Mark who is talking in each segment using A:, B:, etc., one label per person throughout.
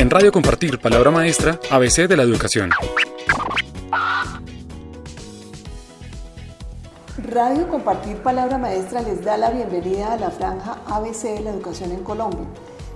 A: En Radio Compartir, palabra maestra, ABC de la educación.
B: Radio Compartir Palabra Maestra les da la bienvenida a la franja ABC de la educación en Colombia.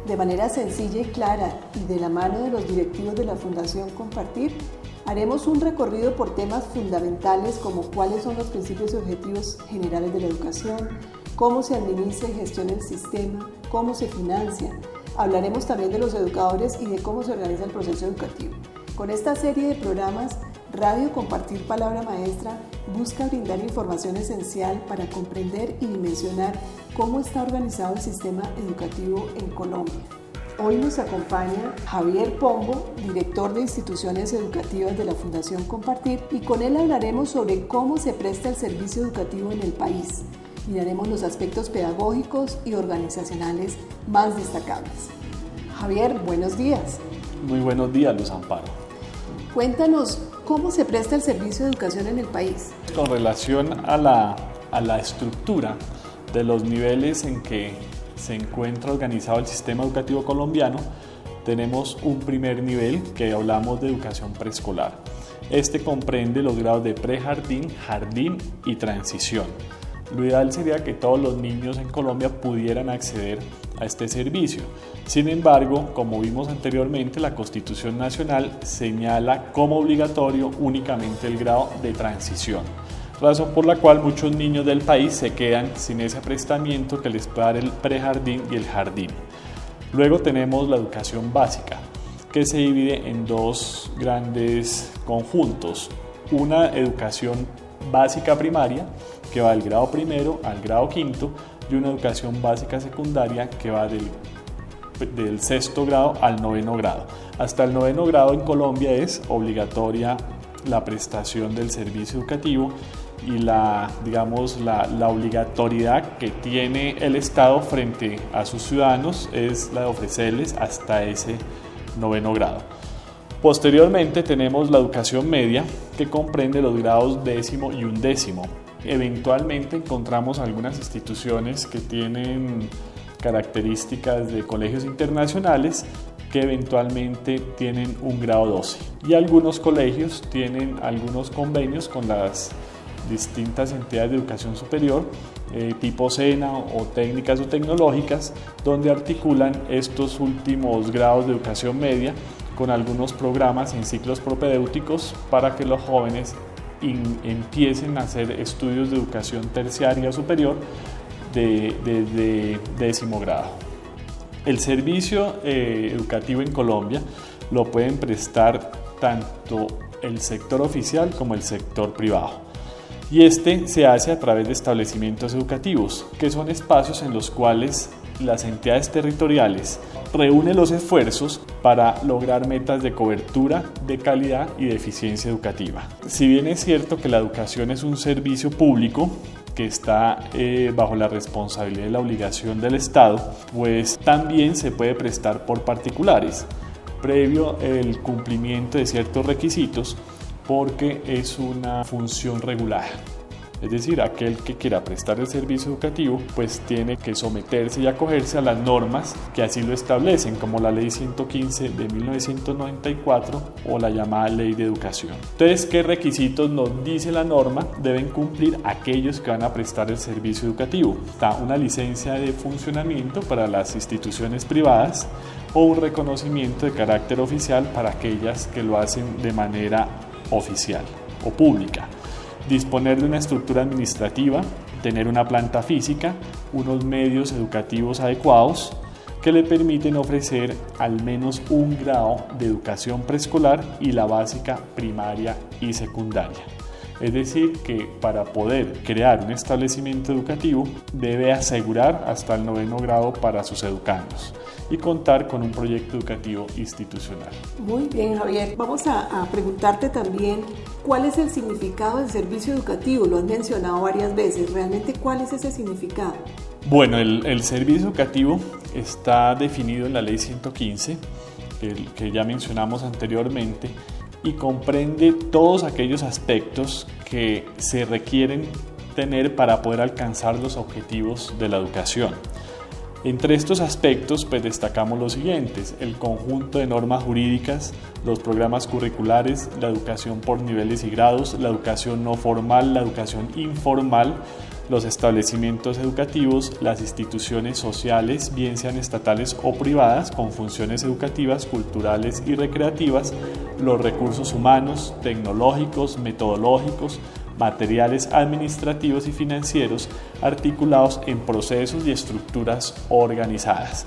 B: De manera sencilla y clara y de la mano de los directivos de la Fundación Compartir, haremos un recorrido por temas fundamentales como cuáles son los principios y objetivos generales de la educación, cómo se administra y gestiona el sistema, cómo se financia. Hablaremos también de los educadores y de cómo se organiza el proceso educativo. Con esta serie de programas, Radio Compartir Palabra Maestra busca brindar información esencial para comprender y dimensionar cómo está organizado el sistema educativo en Colombia. Hoy nos acompaña Javier Pombo, director de instituciones educativas de la Fundación Compartir, y con él hablaremos sobre cómo se presta el servicio educativo en el país miraremos los aspectos pedagógicos y organizacionales más destacables. Javier, buenos días.
C: Muy buenos días, Luz Amparo.
B: Cuéntanos cómo se presta el servicio de educación en el país.
C: Con relación a la, a la estructura de los niveles en que se encuentra organizado el sistema educativo colombiano, tenemos un primer nivel que hablamos de educación preescolar. Este comprende los grados de prejardín, jardín y transición. Lo ideal sería que todos los niños en Colombia pudieran acceder a este servicio. Sin embargo, como vimos anteriormente, la Constitución Nacional señala como obligatorio únicamente el grado de transición, razón por la cual muchos niños del país se quedan sin ese prestamiento que les puede dar el prejardín y el jardín. Luego tenemos la educación básica, que se divide en dos grandes conjuntos. Una educación básica primaria, que va del grado primero al grado quinto, y una educación básica secundaria que va del, del sexto grado al noveno grado. Hasta el noveno grado en Colombia es obligatoria la prestación del servicio educativo y la, digamos, la, la, obligatoriedad que tiene el Estado frente a sus ciudadanos es la de ofrecerles hasta ese noveno grado. Posteriormente tenemos la educación media que comprende los grados décimo y undécimo. Eventualmente encontramos algunas instituciones que tienen características de colegios internacionales que eventualmente tienen un grado 12 y algunos colegios tienen algunos convenios con las distintas entidades de educación superior eh, tipo SENA o técnicas o tecnológicas donde articulan estos últimos grados de educación media con algunos programas en ciclos propedéuticos para que los jóvenes empiecen a hacer estudios de educación terciaria superior de, décimo grado. El servicio eh, educativo en Colombia lo pueden prestar tanto el sector oficial como el sector privado. Y este se hace a través de establecimientos educativos, que son espacios en los cuales las entidades territoriales reúnen los esfuerzos para lograr metas de cobertura, de calidad y de eficiencia educativa. Si bien es cierto que la educación es un servicio público, que está eh, bajo la responsabilidad y la obligación del Estado, pues también se puede prestar por particulares, previo el cumplimiento de ciertos requisitos, porque es una función regular. Es decir, aquel que quiera prestar el servicio educativo pues tiene que someterse y acogerse a las normas que así lo establecen, como la Ley 115 de 1994 o la llamada Ley de Educación. Entonces, ¿qué requisitos nos dice la norma? Deben cumplir aquellos que van a prestar el servicio educativo. Está una licencia de funcionamiento para las instituciones privadas o un reconocimiento de carácter oficial para aquellas que lo hacen de manera oficial o pública disponer de una estructura administrativa, tener una planta física, unos medios educativos adecuados que le permiten ofrecer al menos un grado de educación preescolar y la básica primaria y secundaria. Es decir, que para poder crear un establecimiento educativo debe asegurar hasta el noveno grado para sus educandos y contar con un proyecto educativo institucional.
B: Muy bien, Javier. Vamos a, preguntarte también cuál es el significado del servicio educativo. Lo has mencionado varias veces. ¿Realmente cuál es ese significado?
C: Bueno, el, el servicio educativo está definido en la ley 115, que, que ya mencionamos anteriormente, y comprende todos aquellos aspectos que se requieren tener para poder alcanzar los objetivos de la educación. Entre estos aspectos, pues destacamos los siguientes, el conjunto de normas jurídicas, los programas curriculares, la educación por niveles y grados, la educación no formal, la educación informal, los establecimientos educativos, las instituciones sociales, bien sean estatales o privadas, con funciones educativas, culturales y recreativas, los recursos humanos, tecnológicos, metodológicos, materiales administrativos y financieros articulados en procesos y estructuras organizadas.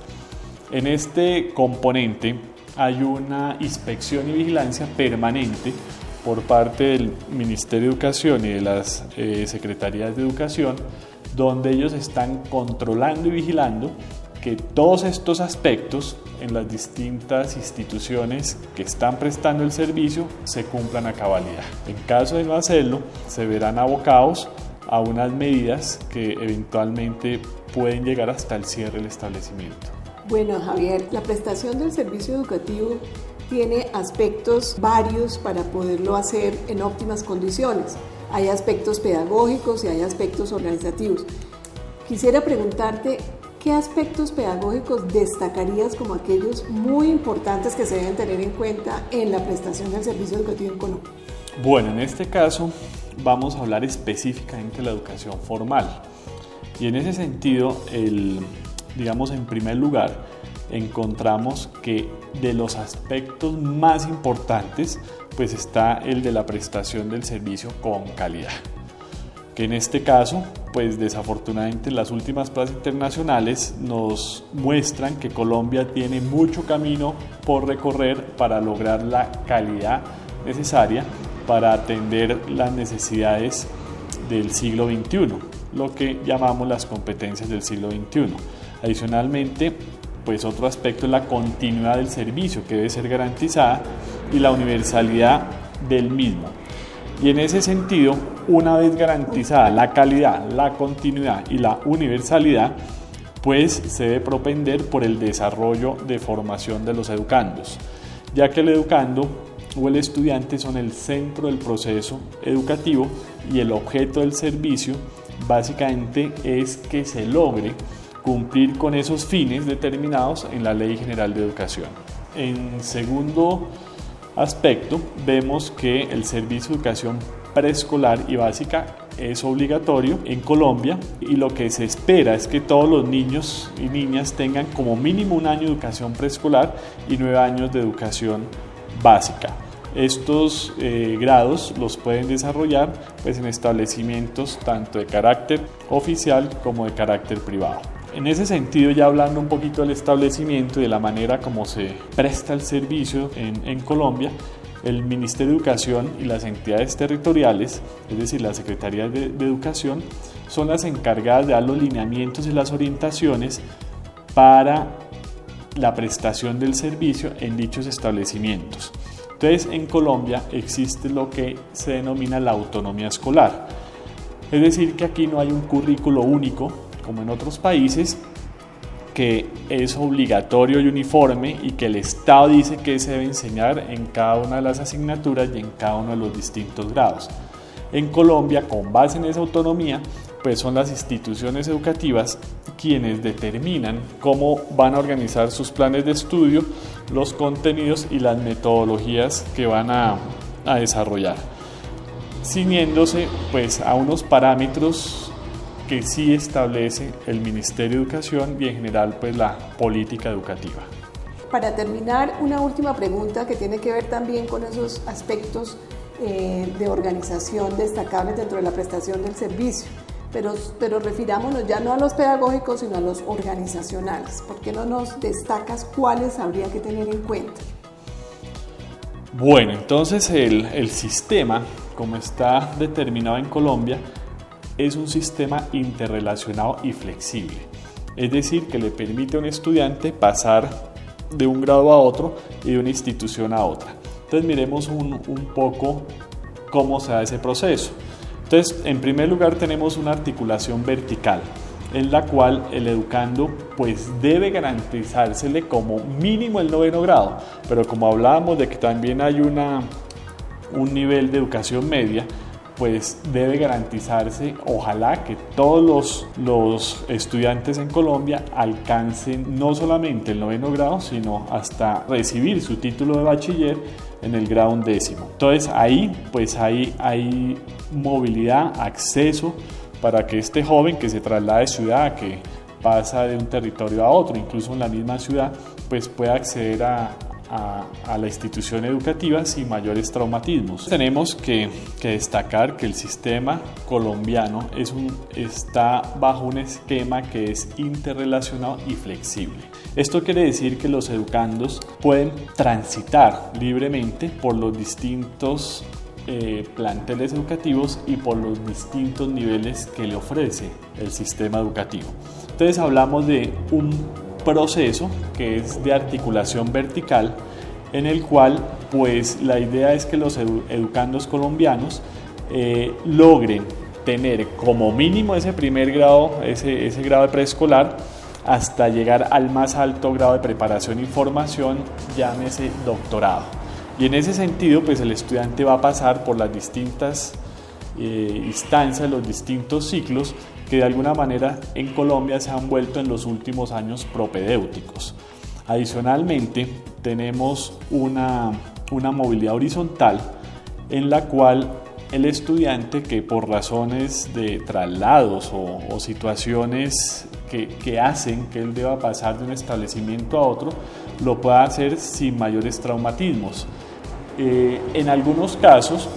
C: En este componente hay una inspección y vigilancia permanente por parte del Ministerio de Educación y de las eh, Secretarías de Educación, donde ellos están controlando y vigilando que todos estos aspectos en las distintas instituciones que están prestando el servicio se cumplan a cabalidad. En caso de no hacerlo, se verán abocados a unas medidas que eventualmente pueden llegar hasta el cierre del establecimiento.
B: Bueno, Javier, la prestación del servicio educativo tiene aspectos varios para poderlo hacer en óptimas condiciones. Hay aspectos pedagógicos y hay aspectos organizativos. Quisiera preguntarte, ¿qué aspectos pedagógicos destacarías como aquellos muy importantes que se deben tener en cuenta en la prestación del servicio educativo en Colombia?
C: Bueno, en este caso vamos a hablar específicamente de la educación formal. Y en ese sentido, digamos en primer lugar, encontramos que de los aspectos más importantes pues está el de la prestación del servicio con calidad que en este caso pues desafortunadamente las últimas pruebas internacionales nos muestran que Colombia tiene mucho camino por recorrer para lograr la calidad necesaria para atender las necesidades del siglo XXI, lo que llamamos las competencias del siglo XXI. Adicionalmente, pues otro aspecto es la continuidad del servicio que debe ser garantizada y la universalidad del mismo. Y en ese sentido, una vez garantizada la calidad, la continuidad y la universalidad, pues se debe propender por el desarrollo de formación de los educandos, ya que el educando o el estudiante son el centro del proceso educativo y el objeto del servicio básicamente es que se logre cumplir con esos fines determinados en la Ley General de Educación. En segundo aspecto, vemos que el servicio de educación preescolar y básica es obligatorio en Colombia y lo que se espera es que todos los niños y niñas tengan como mínimo un año de educación preescolar y nueve años de educación básica. Estos eh, grados los pueden desarrollar pues, en establecimientos tanto de carácter oficial como de carácter privado. En ese sentido, ya hablando un poquito del establecimiento y de la manera como se presta el servicio en, Colombia, el Ministerio de Educación y las entidades territoriales, es decir, las Secretarías de, de, Educación, son las encargadas de dar los lineamientos y las orientaciones para la prestación del servicio en dichos establecimientos. Entonces, en Colombia existe lo que se denomina la autonomía escolar. Es decir, que aquí no hay un currículo único como en otros países, que es obligatorio y uniforme y que el Estado dice que se debe enseñar en cada una de las asignaturas y en cada uno de los distintos grados. En Colombia, con base en esa autonomía, pues son las instituciones educativas quienes determinan cómo van a organizar sus planes de estudio, los contenidos y las metodologías que van a, a desarrollar, ciñéndose pues a unos parámetros que sí establece el Ministerio de Educación y en general pues la política educativa.
B: Para terminar, una última pregunta que tiene que ver también con esos aspectos eh, de organización destacables dentro de la prestación del servicio. Pero, pero refirámonos ya no a los pedagógicos, sino a los organizacionales. ¿Por qué no nos destacas cuáles habría que tener en cuenta?
C: Bueno, entonces el, el sistema, como está determinado en Colombia, es un sistema interrelacionado y flexible, es decir, que le permite a un estudiante pasar de un grado a otro y de una institución a otra. Entonces miremos un, un poco cómo se da ese proceso. Entonces, en primer lugar tenemos una articulación vertical, en la cual el educando pues debe garantizársele como mínimo el noveno grado, pero como hablábamos de que también hay una, un nivel de educación media, pues debe garantizarse, ojalá que todos los, los estudiantes en Colombia alcancen no solamente el noveno grado, sino hasta recibir su título de bachiller en el grado undécimo. Entonces ahí pues hay, hay movilidad, acceso para que este joven que se traslada de ciudad, que pasa de un territorio a otro, incluso en la misma ciudad, pues pueda acceder a, a, la institución educativa sin mayores traumatismos. Tenemos que, destacar que el sistema colombiano está bajo un esquema que es interrelacionado y flexible. Esto quiere decir que los educandos pueden transitar libremente por los distintos eh, planteles educativos y por los distintos niveles que le ofrece el sistema educativo. Entonces hablamos de un proceso que es de articulación vertical en el cual pues la idea es que los educandos colombianos eh, logren tener como mínimo ese primer grado, ese, ese grado de preescolar, hasta llegar al más alto grado de preparación y formación, llámese doctorado. Y en ese sentido, pues el estudiante va a pasar por las distintas eh, instancias, los distintos ciclos que de alguna manera en Colombia se han vuelto en los últimos años propedéuticos. Adicionalmente, tenemos una, movilidad horizontal en la cual el estudiante que por razones de traslados o, situaciones que, hacen que él deba pasar de un establecimiento a otro, lo pueda hacer sin mayores traumatismos. Eh, en algunos casos,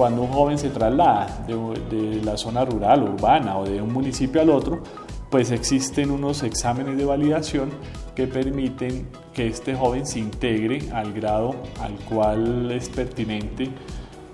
C: cuando un joven se traslada de, la zona rural, urbana o de un municipio al otro, pues existen unos exámenes de validación que permiten que este joven se integre al grado al cual es pertinente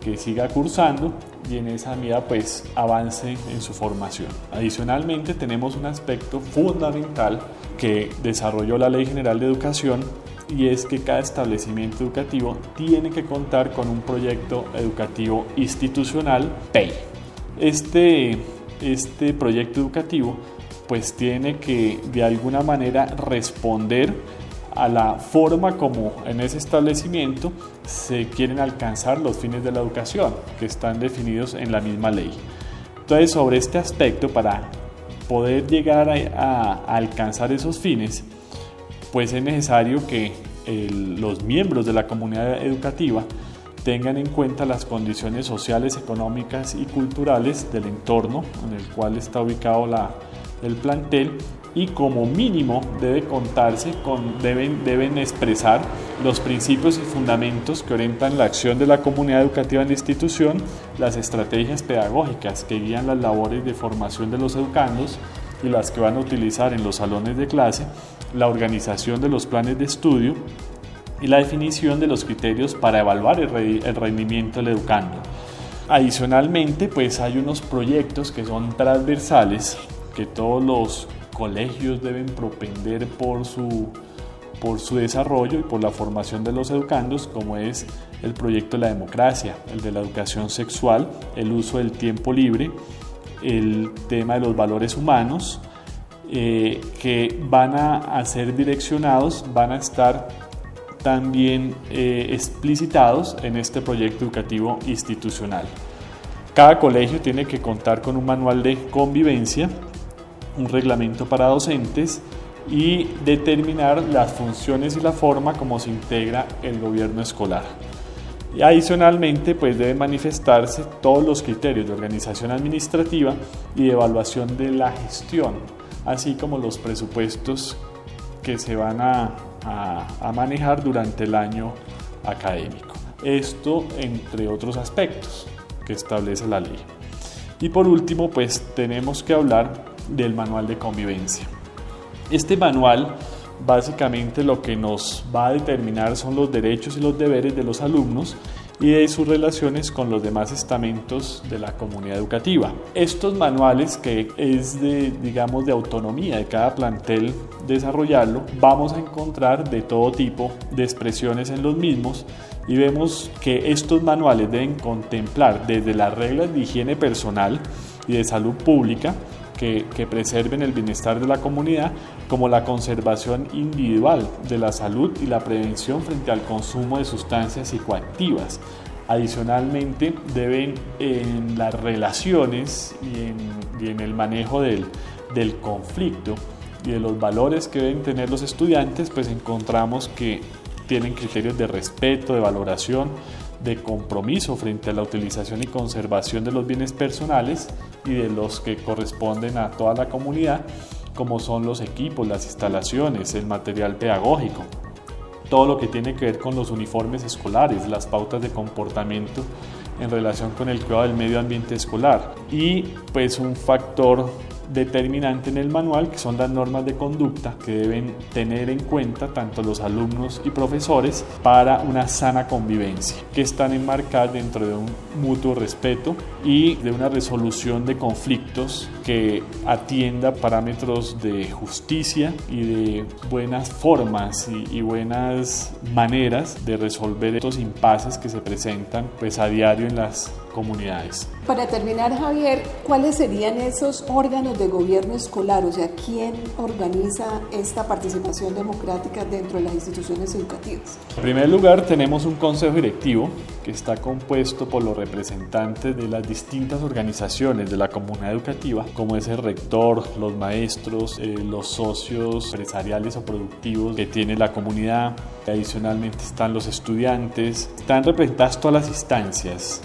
C: que siga cursando y en esa medida pues avance en su formación. Adicionalmente tenemos un aspecto fundamental que desarrolló la Ley General de Educación y es que cada establecimiento educativo tiene que contar con un proyecto educativo institucional PEI. Este, este proyecto educativo pues tiene que de alguna manera responder a la forma como en ese establecimiento se quieren alcanzar los fines de la educación que están definidos en la misma ley. Entonces sobre este aspecto para poder llegar a alcanzar esos fines es necesario que los miembros de la comunidad educativa tengan en cuenta las condiciones sociales, económicas y culturales del entorno en el cual está ubicado la, el plantel y como mínimo debe contarse con, deben, deben expresar los principios y fundamentos que orientan la acción de la comunidad educativa en la institución, las estrategias pedagógicas que guían las labores de formación de los educandos y las que van a utilizar en los salones de clase, la organización de los planes de estudio y la definición de los criterios para evaluar el, rendimiento del educando. Adicionalmente, pues hay unos proyectos que son transversales que todos los colegios deben propender por su, por su desarrollo y por la formación de los educandos, como es el proyecto de la democracia, el de la educación sexual, el uso del tiempo libre, el tema de los valores humanos, eh, que van a, ser direccionados, van a estar también eh, explicitados en este proyecto educativo institucional. Cada colegio tiene que contar con un manual de convivencia, un reglamento para docentes y determinar las funciones y la forma como se integra el gobierno escolar. Y adicionalmente, pues deben manifestarse todos los criterios de organización administrativa y de evaluación de la gestión, así como los presupuestos que se van a, a manejar durante el año académico. Esto entre otros aspectos que establece la ley. Y por último, pues tenemos que hablar del manual de convivencia. Este manual básicamente lo que nos va a determinar son los derechos y los deberes de los alumnos y de sus relaciones con los demás estamentos de la comunidad educativa. Estos manuales, que es de, digamos, de autonomía de cada plantel desarrollarlo, vamos a encontrar de todo tipo de expresiones en los mismos y vemos que estos manuales deben contemplar desde las reglas de higiene personal y de salud pública, que, preserven el bienestar de la comunidad, como la conservación individual de la salud y la prevención frente al consumo de sustancias psicoactivas. Adicionalmente, deben en las relaciones y en, el manejo del, del conflicto y de los valores que deben tener los estudiantes, pues encontramos que tienen criterios de respeto, de valoración, de compromiso frente a la utilización y conservación de los bienes personales y de los que corresponden a toda la comunidad, como son los equipos, las instalaciones, el material pedagógico, todo lo que tiene que ver con los uniformes escolares, las pautas de comportamiento en relación con el cuidado del medio ambiente escolar. Y pues un factor determinante en el manual, que son las normas de conducta que deben tener en cuenta tanto los alumnos y profesores para una sana convivencia, que están enmarcadas dentro de un mutuo respeto y de una resolución de conflictos que atienda parámetros de justicia y de buenas formas y, buenas maneras de resolver estos impases que se presentan pues a diario en las comunidades.
B: Para terminar, Javier, ¿cuáles serían esos órganos de gobierno escolar? O sea, ¿quién organiza esta participación democrática dentro de las instituciones educativas?
C: En primer lugar, tenemos un consejo directivo que está compuesto por los representantes de las distintas organizaciones de la comunidad educativa, como es el rector, los maestros, eh, los socios empresariales o productivos que tiene la comunidad. Adicionalmente están los estudiantes, están representadas todas las instancias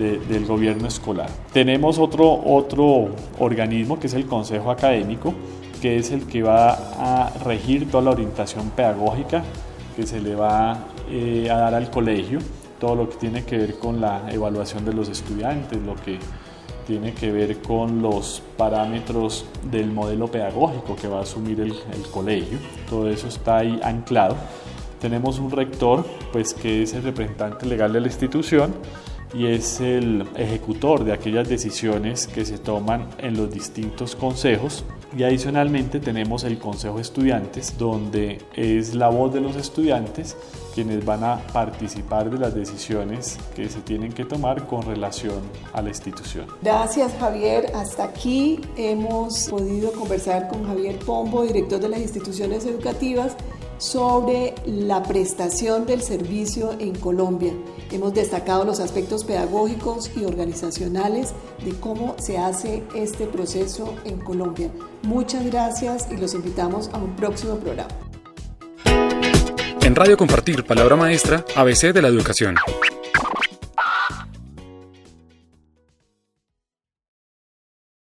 C: del gobierno escolar. Tenemos otro, otro organismo que es el Consejo Académico, que es el que va a regir toda la orientación pedagógica que se le va eh, a dar al colegio, todo lo que tiene que ver con la evaluación de los estudiantes, lo que tiene que ver con los parámetros del modelo pedagógico que va a asumir el, el colegio, todo eso está ahí anclado. Tenemos un rector, pues que es el representante legal de la institución, y es el ejecutor de aquellas decisiones que se toman en los distintos consejos. Y adicionalmente tenemos el Consejo Estudiantes, donde es la voz de los estudiantes quienes van a participar de las decisiones que se tienen que tomar con relación a la institución.
B: Gracias Javier. Hasta aquí hemos podido conversar con Javier Pombo, director de las instituciones educativas sobre la prestación del servicio en Colombia. Hemos destacado los aspectos pedagógicos y organizacionales de cómo se hace este proceso en Colombia. Muchas gracias y los invitamos a un próximo programa.
A: En Radio Compartir, Palabra Maestra, ABC de la Educación.